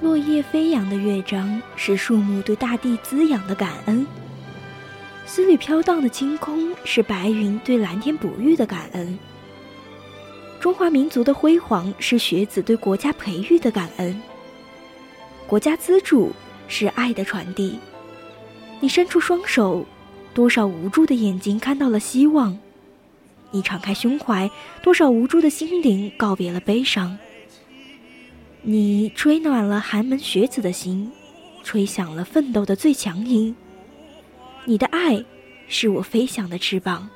落叶飞扬的乐章是树木对大地滋养的感恩，丝缕飘荡的青空是白云对蓝天哺育的感恩。中华民族的辉煌是学子对国家培育的感恩。国家资助是爱的传递。你伸出双手，多少无助的眼睛看到了希望；你敞开胸怀，多少无助的心灵告别了悲伤。你吹暖了寒门学子的心，吹响了奋斗的最强音。你的爱是我飞翔的翅膀。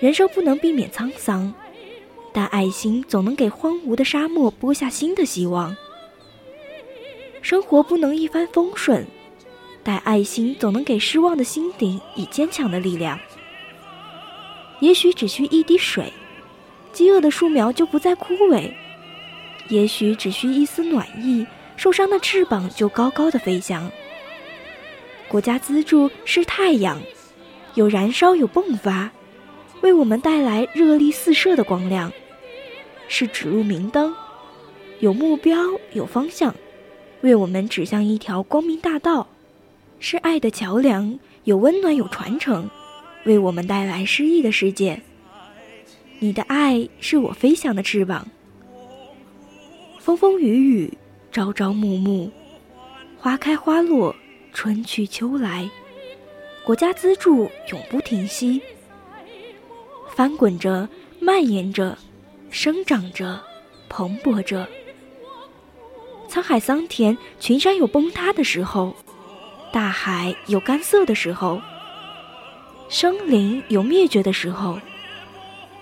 人生不能避免沧桑，但爱心总能给荒芜的沙漠播下新的希望。生活不能一帆风顺，但爱心总能给失望的心灵以坚强的力量。也许只需一滴水，饥饿的树苗就不再枯萎。也许只需一丝暖意，受伤的翅膀就高高的飞翔。国家资助是太阳，有燃烧有迸发，为我们带来热力四射的光亮；是指路明灯，有目标有方向，为我们指向一条光明大道；是爱的桥梁，有温暖有传承，为我们带来诗意的世界。你的爱是我飞翔的翅膀。风风雨雨，朝朝暮暮，花开花落，春去秋来，国家资助永不停息，翻滚着，蔓延着，生长着，蓬勃着。沧海桑田，群山有崩塌的时候，大海有干涩的时候，生灵有灭绝的时候，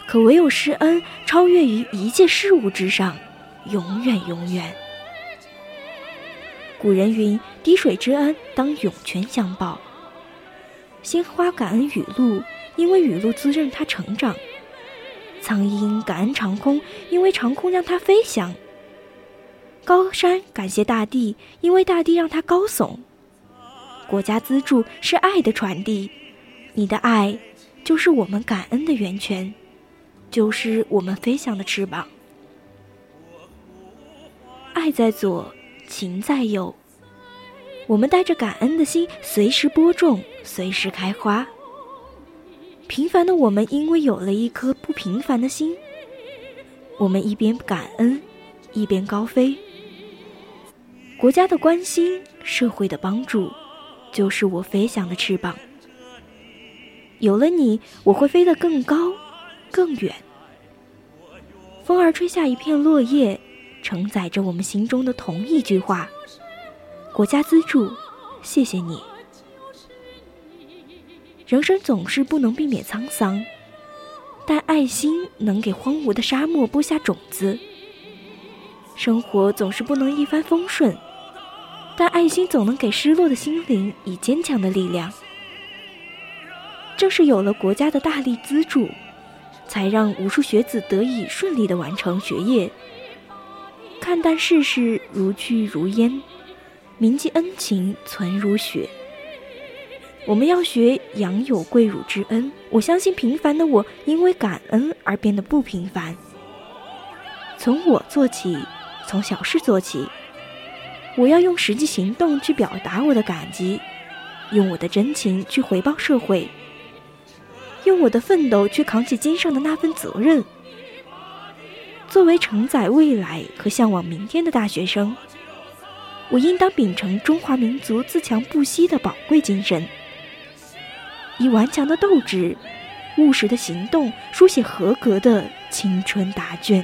可唯有施恩超越于一切事物之上。永远，永远。古人云：“滴水之恩，当涌泉相报。”鲜花感恩雨露，因为雨露滋润它成长；苍鹰感恩长空，因为长空让它飞翔；高山感谢大地，因为大地让它高耸。国家资助是爱的传递，你的爱就是我们感恩的源泉，就是我们飞翔的翅膀。爱在左，情在右。我们带着感恩的心，随时播种，随时开花。平凡的我们，因为有了一颗不平凡的心，我们一边感恩，一边高飞。国家的关心，社会的帮助，就是我飞翔的翅膀。有了你，我会飞得更高，更远。风儿吹下一片落叶。承载着我们心中的同一句话：国家资助，谢谢你。人生总是不能避免沧桑，但爱心能给荒芜的沙漠播下种子。生活总是不能一帆风顺，但爱心总能给失落的心灵以坚强的力量。正是有了国家的大力资助，才让无数学子得以顺利的完成学业。看淡世事如去如烟，铭记恩情存如雪。我们要学养有贵乳之恩。我相信平凡的我，因为感恩而变得不平凡。从我做起，从小事做起。我要用实际行动去表达我的感激，用我的真情去回报社会，用我的奋斗去扛起肩上的那份责任。作为承载未来和向往明天的大学生，我应当秉承中华民族自强不息的宝贵精神，以顽强的斗志、务实的行动，书写合格的青春答卷。